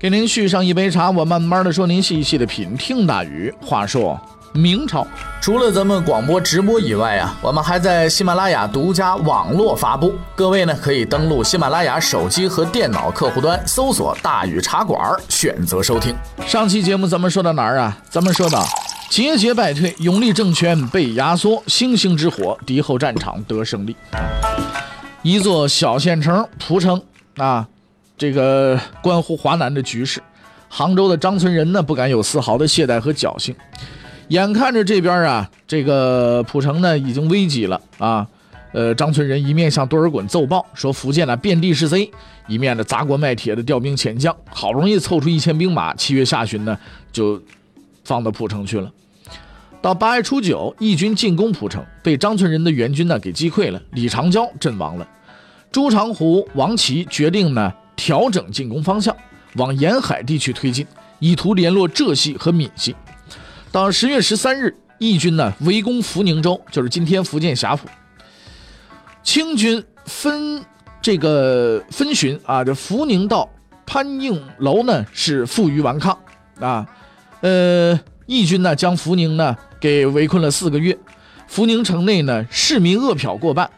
给您续上一杯茶，我慢慢的说，您细细的品。听大宇话说，明朝除了咱们广播直播以外啊，我们还在喜马拉雅独家网络发布。各位呢，可以登录喜马拉雅手机和电脑客户端，搜索“大宇茶馆”，选择收听。上期节目咱们说到哪儿啊？咱们说到节节败退，永历政权被压缩，星星之火，敌后战场得胜利。一座小县城蒲城啊。这个关乎华南的局势，杭州的张存仁呢不敢有丝毫的懈怠和侥幸。眼看着这边啊，这个蒲城呢已经危急了啊，呃，张存仁一面向多尔衮奏报说福建呢遍地是贼，一面呢砸锅卖铁的调兵遣将，好容易凑出一千兵马，七月下旬呢就放到蒲城去了。到八月初九，义军进攻蒲城，被张存仁的援军呢给击溃了，李长交阵亡了。朱长湖、王琦决定呢。调整进攻方向，往沿海地区推进，以图联络浙系和闽系。到十月十三日，义军呢围攻福宁州，就是今天福建霞浦。清军分这个分巡啊，这福宁到潘应楼呢是负隅顽抗啊。呃，义军呢将福宁呢给围困了四个月，福宁城内呢市民饿殍过半。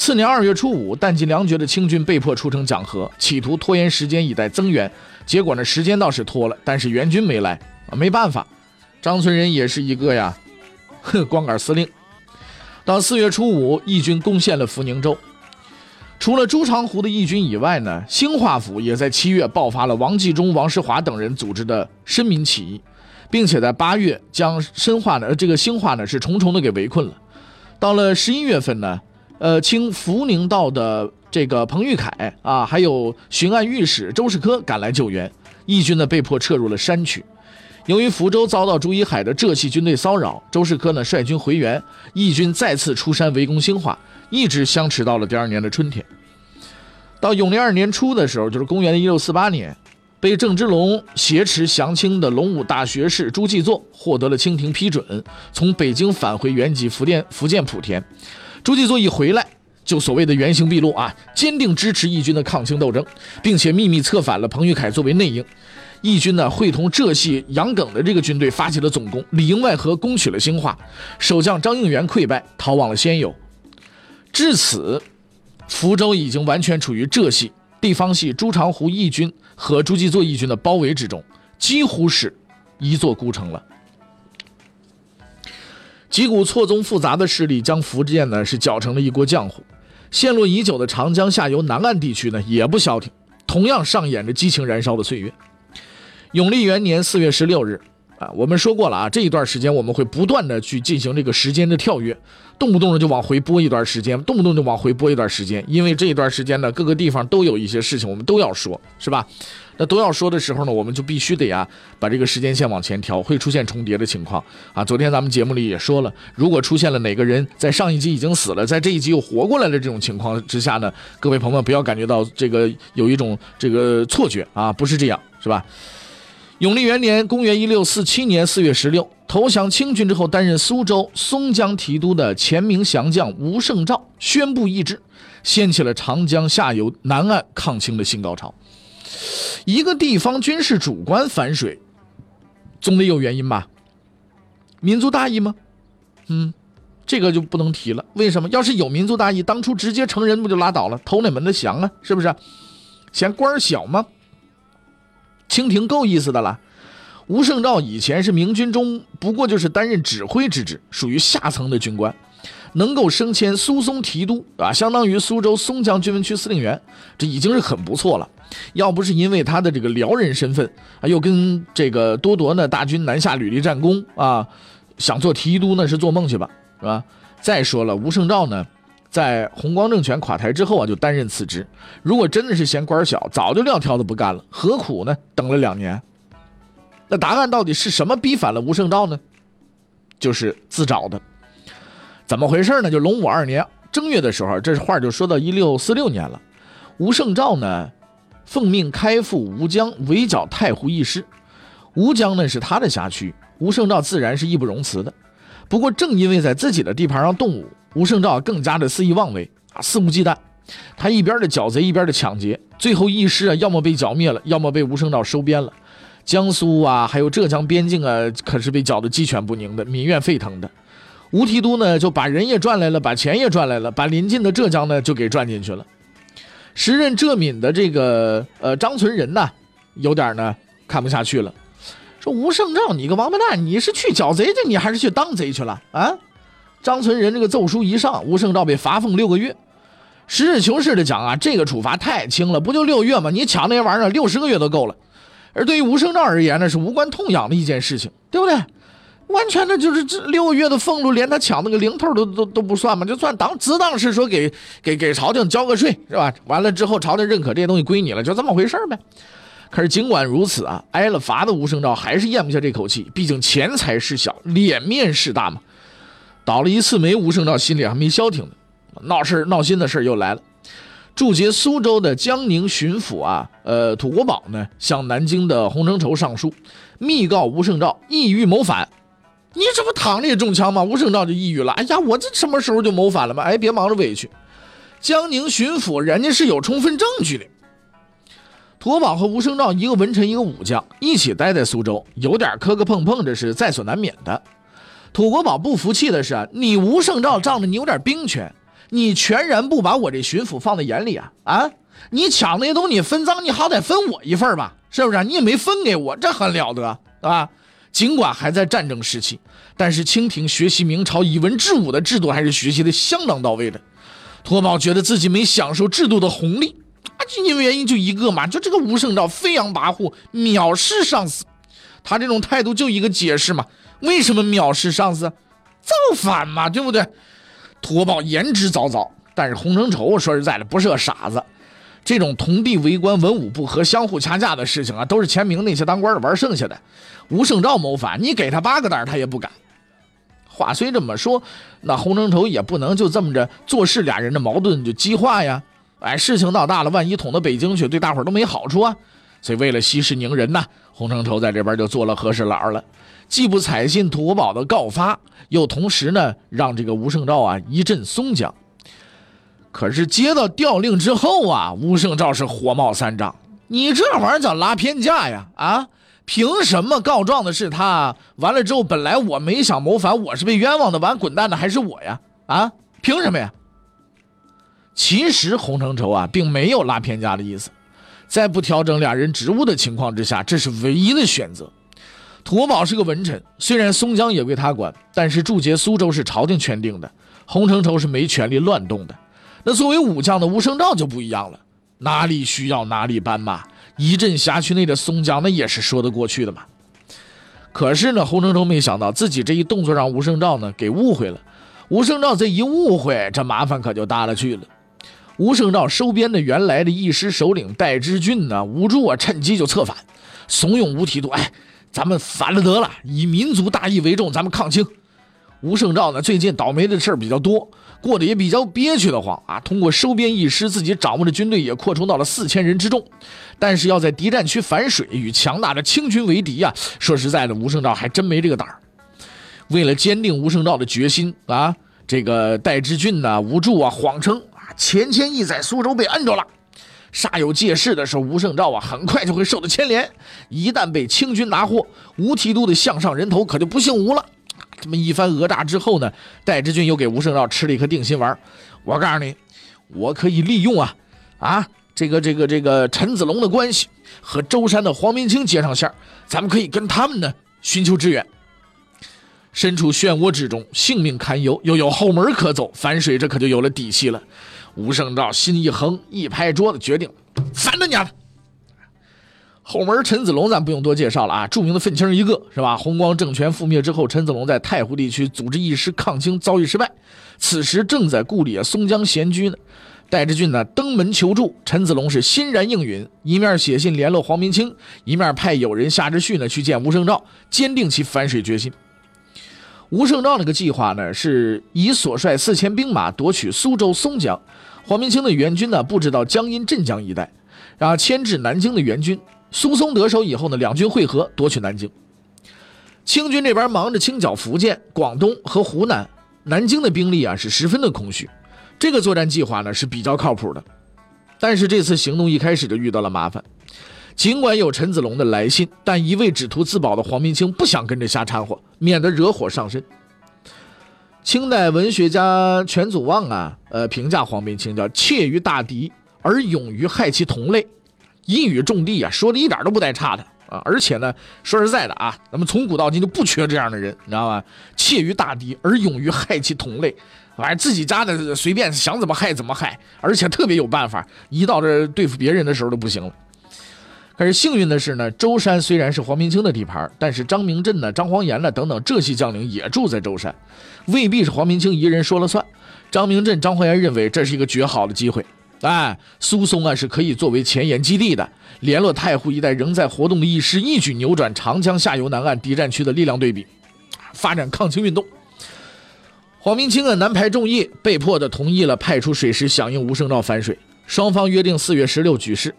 次年二月初五，弹尽粮绝的清军被迫出城讲和，企图拖延时间以待增援。结果呢，时间倒是拖了，但是援军没来啊，没办法。张村人也是一个呀，哼，光杆司令。到四月初五，义军攻陷了福宁州。除了朱长湖的义军以外呢，兴化府也在七月爆发了王继忠、王世华等人组织的申民起义，并且在八月将深化呢，这个兴化呢是重重的给围困了。到了十一月份呢。呃，清福宁道的这个彭玉凯啊，还有巡按御史周世科赶来救援，义军呢被迫撤入了山区。由于福州遭到朱一海的浙系军队骚扰，周世科呢率军回援，义军再次出山围攻兴化，一直相持到了第二年的春天。到永历二年初的时候，就是公元的一六四八年，被郑芝龙挟持降清的龙武大学士朱继作获得了清廷批准，从北京返回原籍福建福建莆田。朱继作一回来，就所谓的原形毕露啊，坚定支持义军的抗清斗争，并且秘密策反了彭玉凯作为内应。义军呢，会同浙系杨耿的这个军队发起了总攻，里应外合，攻取了兴化。守将张应元溃败，逃往了仙游。至此，福州已经完全处于浙系地方系朱长湖义军和朱继作义军的包围之中，几乎是一座孤城了。几股错综复杂的势力将福建呢是搅成了一锅浆糊，陷落已久的长江下游南岸地区呢也不消停，同样上演着激情燃烧的岁月。永历元年四月十六日，啊，我们说过了啊，这一段时间我们会不断的去进行这个时间的跳跃，动不动的就往回拨一段时间，动不动就往回拨一段时间，因为这一段时间呢各个地方都有一些事情我们都要说，是吧？那都要说的时候呢，我们就必须得呀，把这个时间线往前调，会出现重叠的情况啊。昨天咱们节目里也说了，如果出现了哪个人在上一集已经死了，在这一集又活过来的这种情况之下呢，各位朋友们不要感觉到这个有一种这个错觉啊，不是这样，是吧？永历元年，公元一六四七年四月十六，投降清军之后，担任苏州松江提督的前明降将吴胜照宣布易帜，掀起了长江下游南岸抗清的新高潮。一个地方军事主官反水，总得有原因吧？民族大义吗？嗯，这个就不能提了。为什么？要是有民族大义，当初直接成人不就拉倒了？投哪门的降啊？是不是？嫌官小吗？清廷够意思的了。吴胜兆以前是明军中不过就是担任指挥之职，属于下层的军官。能够升迁苏松提督啊，相当于苏州松江军分区司令员，这已经是很不错了。要不是因为他的这个辽人身份啊，又跟这个多铎呢大军南下屡立战功啊，想做提督那是做梦去吧，是吧？再说了，吴胜兆呢，在弘光政权垮台之后啊，就担任此职。如果真的是嫌官小，早就撂挑子不干了，何苦呢？等了两年。那答案到底是什么逼反了吴胜照呢？就是自找的。怎么回事呢？就隆武二年正月的时候，这话就说到一六四六年了。吴胜照呢，奉命开赴吴江，围剿太湖义师。吴江呢是他的辖区，吴胜照自然是义不容辞的。不过正因为在自己的地盘上动武，吴胜照更加的肆意妄为啊，肆无忌惮。他一边的剿贼，一边的抢劫，最后义师啊，要么被剿灭了，要么被吴胜照收编了。江苏啊，还有浙江边境啊，可是被剿得鸡犬不宁的，民怨沸腾的。吴提督呢，就把人也赚来了，把钱也赚来了，把临近的浙江呢，就给赚进去了。时任浙闽的这个呃张存仁呢，有点呢看不下去了，说吴胜照，你个王八蛋，你是去剿贼去，你还是去当贼去了啊？张存仁这个奏书一上，吴胜照被罚俸六个月。实事求是的讲啊，这个处罚太轻了，不就六月吗？你抢那些玩意儿，六十个月都够了。而对于吴胜照而言呢，是无关痛痒的一件事情，对不对？完全的就是这六个月的俸禄，连他抢那个零头都都都不算嘛，就算当只当是说给给给朝廷交个税是吧？完了之后，朝廷认可这些东西归你了，就这么回事呗。可是尽管如此啊，挨了罚的吴胜照还是咽不下这口气，毕竟钱财事小，脸面事大嘛。倒了一次霉，吴胜照心里还没消停呢，闹事闹心的事又来了。驻节苏州的江宁巡抚啊，呃，土国宝呢，向南京的洪承畴上书，密告吴胜照意欲谋反。你这不躺着也中枪吗？吴胜照就抑郁了。哎呀，我这什么时候就谋反了吗？哎，别忙着委屈。江宁巡抚人家是有充分证据的。土国宝和吴胜照一个文臣一个武将，一起待在苏州，有点磕磕碰碰，这是在所难免的。土国宝不服气的是，你吴胜照仗着你有点兵权。你全然不把我这巡抚放在眼里啊啊！你抢那些东西分赃，你好歹分我一份吧，是不是？你也没分给我，这很了得啊！尽管还在战争时期，但是清廷学习明朝以文治武的制度还是学习的相当到位的。托宝觉得自己没享受制度的红利啊，因为原因就一个嘛，就这个吴胜照飞扬跋扈，藐视上司。他这种态度就一个解释嘛，为什么藐视上司？造反嘛，对不对？土国宝言之凿凿，但是洪承畴说实在的不是个傻子。这种同地为官、文武不和、相互掐架的事情啊，都是前明那些当官的玩剩下的。吴胜照谋反，你给他八个胆他也不敢。话虽这么说，那洪承畴也不能就这么着做事，俩人的矛盾就激化呀。哎，事情闹大了，万一捅到北京去，对大伙都没好处啊。所以为了息事宁人呐，洪承畴在这边就做了和事佬了。既不采信土国宝的告发，又同时呢让这个吴胜照啊一阵松江。可是接到调令之后啊，吴胜照是火冒三丈。你这玩意儿叫拉偏架呀？啊，凭什么告状的是他？完了之后，本来我没想谋反，我是被冤枉的，完滚蛋的还是我呀？啊，凭什么呀？其实洪承畴啊并没有拉偏架的意思，在不调整俩人职务的情况之下，这是唯一的选择。土宝是个文臣，虽然松江也归他管，但是驻节苏州是朝廷圈定的，洪承畴是没权利乱动的。那作为武将的吴胜照就不一样了，哪里需要哪里搬嘛，一镇辖区内的松江那也是说得过去的嘛。可是呢，洪承畴没想到自己这一动作让吴胜照呢给误会了。吴胜照这一误会，这麻烦可就大了去了。吴胜照收编的原来的义师首领戴之俊呢，吴助啊趁机就策反，怂恿吴提督，哎。咱们反了得了，以民族大义为重，咱们抗清。吴胜照呢，最近倒霉的事儿比较多，过得也比较憋屈的慌啊。通过收编义师，自己掌握的军队也扩充到了四千人之众。但是要在敌占区反水，与强大的清军为敌啊，说实在的，吴胜照还真没这个胆儿。为了坚定吴胜照的决心啊，这个戴之俊呢，吴助啊，谎称，钱谦益在苏州被摁住了。煞有介事的时候，吴胜照啊，很快就会受到牵连。一旦被清军拿获，吴提督的项上人头可就不姓吴了。这么一番讹诈之后呢，戴之俊又给吴胜照吃了一颗定心丸。我告诉你，我可以利用啊啊这个这个这个陈子龙的关系，和舟山的黄明清接上线咱们可以跟他们呢寻求支援。身处漩涡之中，性命堪忧，又有后门可走，反水这可就有了底气了。吴胜照心一横，一拍桌子，决定反他娘的！后门陈子龙咱不用多介绍了啊，著名的愤青一个是吧？红光政权覆灭之后，陈子龙在太湖地区组织义师抗清，遭遇失败。此时正在故里松江闲居呢。戴之俊呢登门求助，陈子龙是欣然应允，一面写信联络黄明清，一面派友人夏之旭呢去见吴胜照，坚定其反水决心。吴胜照那个计划呢，是以所率四千兵马夺取苏州松江，黄明清的援军呢布置到江阴镇江一带，然后牵制南京的援军。苏松得手以后呢，两军会合，夺取南京。清军这边忙着清剿福建、广东和湖南，南京的兵力啊是十分的空虚。这个作战计划呢是比较靠谱的，但是这次行动一开始就遇到了麻烦。尽管有陈子龙的来信，但一味只图自保的黄明清不想跟着瞎掺和，免得惹火上身。清代文学家全祖望啊，呃，评价黄明清叫怯于大敌而勇于害其同类，一语中的啊，说的一点都不带差的啊。而且呢，说实在的啊，咱们从古到今就不缺这样的人，你知道吧？怯于大敌而勇于害其同类。反正自己家的随便想怎么害怎么害，而且特别有办法。一到这对付别人的时候都不行了。可是幸运的是呢，舟山虽然是黄明清的地盘，但是张明镇呢、张煌言呢等等这些将领也住在舟山，未必是黄明清一人说了算。张明镇、张煌言认为这是一个绝好的机会，哎，苏松啊是可以作为前沿基地的，联络太湖一带仍在活动的义师，一举扭转长江下游南岸敌占区的力量对比，发展抗清运动。黄明清啊，南排众议，被迫的同意了派出水师响应吴胜兆反水。双方约定四月十六举事。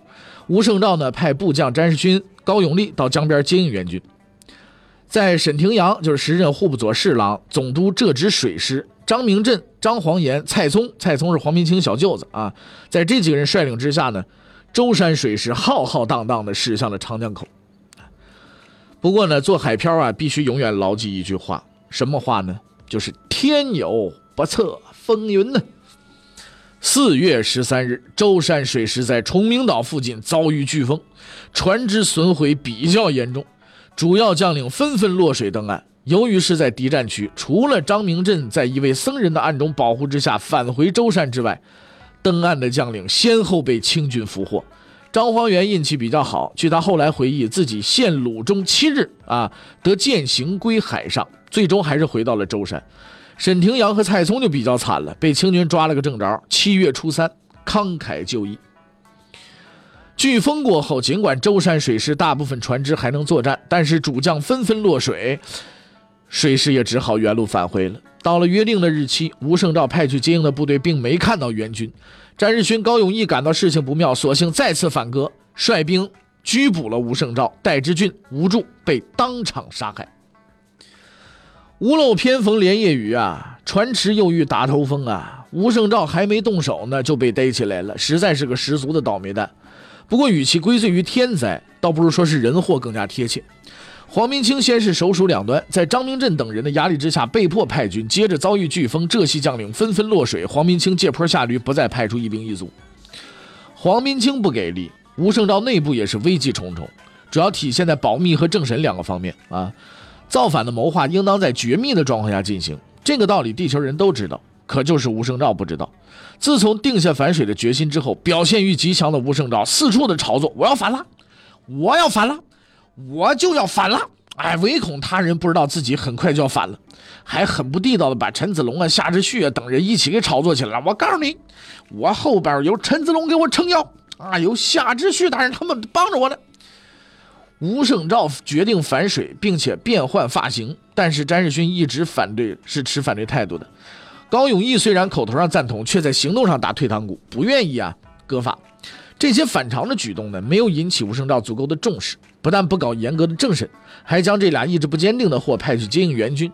吴胜兆呢，派部将詹世勋、高永利到江边接应援军。在沈廷阳，就是时任户部左侍郎、总督浙直水师；张明镇、张黄岩、蔡聪，蔡聪是黄明清小舅子啊。在这几个人率领之下呢，舟山水师浩浩荡荡地驶向了长江口。不过呢，做海漂啊，必须永远牢记一句话，什么话呢？就是天有不测风云呢。四月十三日，舟山水师在崇明岛附近遭遇飓风，船只损毁比较严重，主要将领纷纷落水登岸。由于是在敌占区，除了张明镇在一位僧人的暗中保护之下返回舟山之外，登岸的将领先后被清军俘获。张煌元运气比较好，据他后来回忆，自己陷鲁中七日啊，得践行归海上。最终还是回到了舟山，沈廷阳和蔡聪就比较惨了，被清军抓了个正着。七月初三，慷慨就义。飓风过后，尽管舟山水师大部分船只还能作战，但是主将纷纷落水，水师也只好原路返回了。到了约定的日期，吴胜照派去接应的部队并没看到援军，詹日勋、高永义感到事情不妙，索性再次反戈，率兵拘捕了吴胜照、戴之俊、吴柱，被当场杀害。屋漏偏逢连夜雨啊，船迟又遇打头风啊！吴胜照还没动手呢，就被逮起来了，实在是个十足的倒霉蛋。不过，与其归罪于天灾，倒不如说是人祸更加贴切。黄明清先是首鼠两端，在张明镇等人的压力之下，被迫派军，接着遭遇飓风，浙西将领纷纷落水，黄明清借坡下驴，不再派出一兵一卒。黄明清不给力，吴胜照内部也是危机重重，主要体现在保密和政审两个方面啊。造反的谋划应当在绝密的状况下进行，这个道理地球人都知道，可就是吴胜照不知道。自从定下反水的决心之后，表现欲极强的吴胜照四处的炒作：“我要反了，我要反了，我就要反了！”哎，唯恐他人不知道自己很快就要反了，还很不地道的把陈子龙啊、夏之旭啊等人一起给炒作起来了。我告诉你，我后边有陈子龙给我撑腰啊，有夏之旭大人他们帮着我呢。吴胜照决定反水，并且变换发型，但是詹世勋一直反对，是持反对态度的。高永义虽然口头上赞同，却在行动上打退堂鼓，不愿意啊割发。这些反常的举动呢，没有引起吴胜照足够的重视，不但不搞严格的政审，还将这俩意志不坚定的货派去接应援军。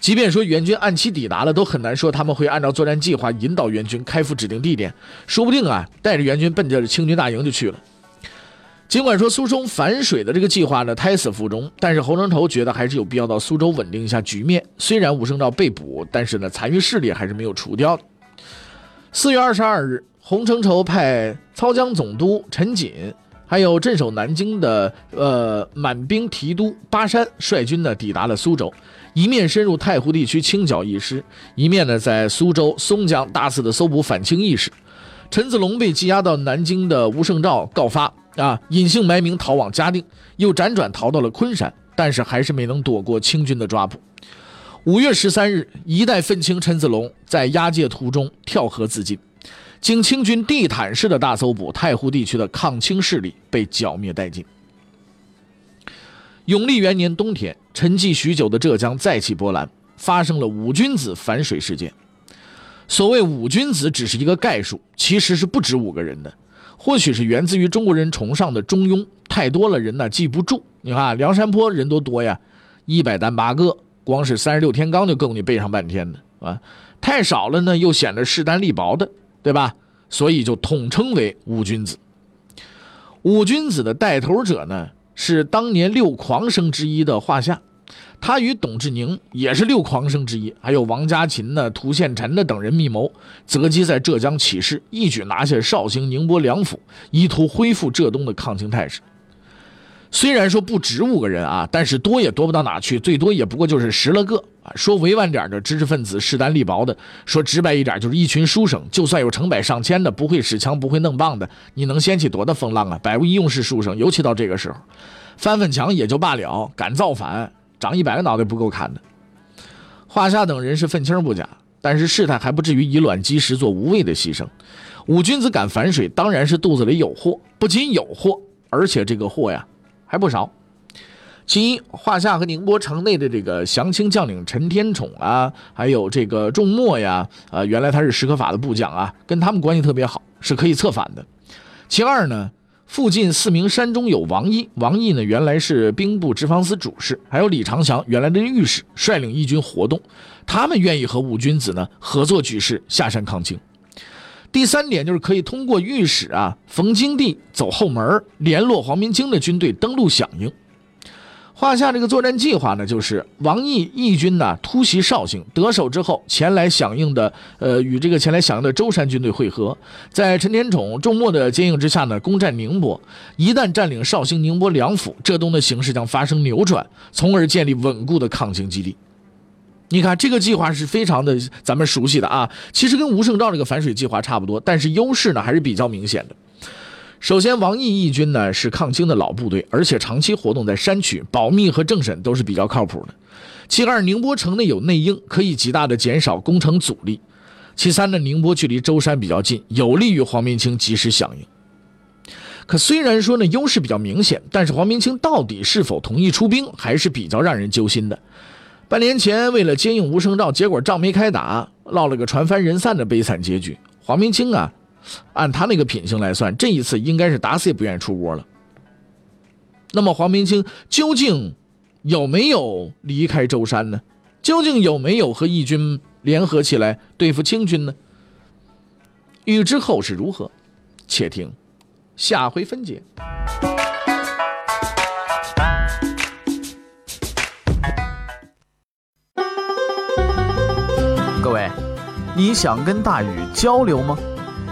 即便说援军按期抵达了，都很难说他们会按照作战计划引导援军开赴指定地点，说不定啊带着援军奔着清军大营就去了。尽管说苏松反水的这个计划呢胎死腹中，但是侯承畴觉得还是有必要到苏州稳定一下局面。虽然吴胜照被捕，但是呢残余势力还是没有除掉。四月二十二日，洪承畴派操江总督陈锦，还有镇守南京的呃满兵提督巴山率军呢抵达了苏州，一面深入太湖地区清剿义师，一面呢在苏州松江大肆的搜捕反清义士。陈子龙被羁押到南京的吴胜照告发。啊，隐姓埋名逃往嘉定，又辗转逃到了昆山，但是还是没能躲过清军的抓捕。五月十三日，一代愤青陈子龙在押解途中跳河自尽。经清军地毯式的大搜捕，太湖地区的抗清势力被剿灭殆尽。永历元年冬天，沉寂许久的浙江再起波澜，发生了五君子反水事件。所谓五君子只是一个概述，其实是不止五个人的。或许是源自于中国人崇尚的中庸，太多了人呢记不住。你看梁山泊人多多呀，一百单八个，光是三十六天罡就够你背上半天的啊。太少了呢，又显得势单力薄的，对吧？所以就统称为五君子。五君子的带头者呢？是当年六狂生之一的华夏，他与董志宁也是六狂生之一，还有王家勤呢、涂宪臣的等人密谋，择机在浙江起事，一举拿下绍兴、宁波两府，意图恢复浙东的抗清态势。虽然说不止五个人啊，但是多也多不到哪去，最多也不过就是十来个啊。说委婉点的知识分子势单力薄的，说直白一点就是一群书生。就算有成百上千的不会使枪、不会弄棒的，你能掀起多大风浪啊？百无一用是书生，尤其到这个时候，翻翻墙也就罢了，敢造反，长一百个脑袋不够砍的。华夏等人是愤青不假，但是事态还不至于以卵击石做无谓的牺牲。五君子敢反水，当然是肚子里有货，不仅有货，而且这个货呀。还不少，其一，华夏和宁波城内的这个降清将领陈天宠啊，还有这个仲默呀，啊，原来他是石可法的部将啊，跟他们关系特别好，是可以策反的。其二呢，附近四名山中有王毅，王毅呢原来是兵部直方司主事，还有李长祥原来的御史，率领义军活动，他们愿意和五君子呢合作举事，下山抗清。第三点就是可以通过御史啊冯京地走后门联络黄明清的军队登陆响应。华夏这个作战计划呢，就是王毅义军呢突袭绍兴，得手之后前来响应的，呃，与这个前来响应的舟山军队会合，在陈天宠、仲默的接应之下呢，攻占宁波。一旦占领绍兴、宁波两府，浙东的形势将发生扭转，从而建立稳固的抗清基地。你看这个计划是非常的咱们熟悉的啊，其实跟吴胜兆这个反水计划差不多，但是优势呢还是比较明显的。首先，王毅义军呢是抗清的老部队，而且长期活动在山区，保密和政审都是比较靠谱的。其二，宁波城内有内应，可以极大的减少攻城阻力。其三呢，宁波距离舟山比较近，有利于黄明清及时响应。可虽然说呢优势比较明显，但是黄明清到底是否同意出兵，还是比较让人揪心的。半年前，为了接应吴胜兆，结果仗没开打，落了个船翻人散的悲惨结局。黄明清啊，按他那个品行来算，这一次应该是打死也不愿意出窝了。那么，黄明清究竟有没有离开舟山呢？究竟有没有和义军联合起来对付清军呢？欲知后事如何，且听下回分解。各位你想跟大禹交流吗？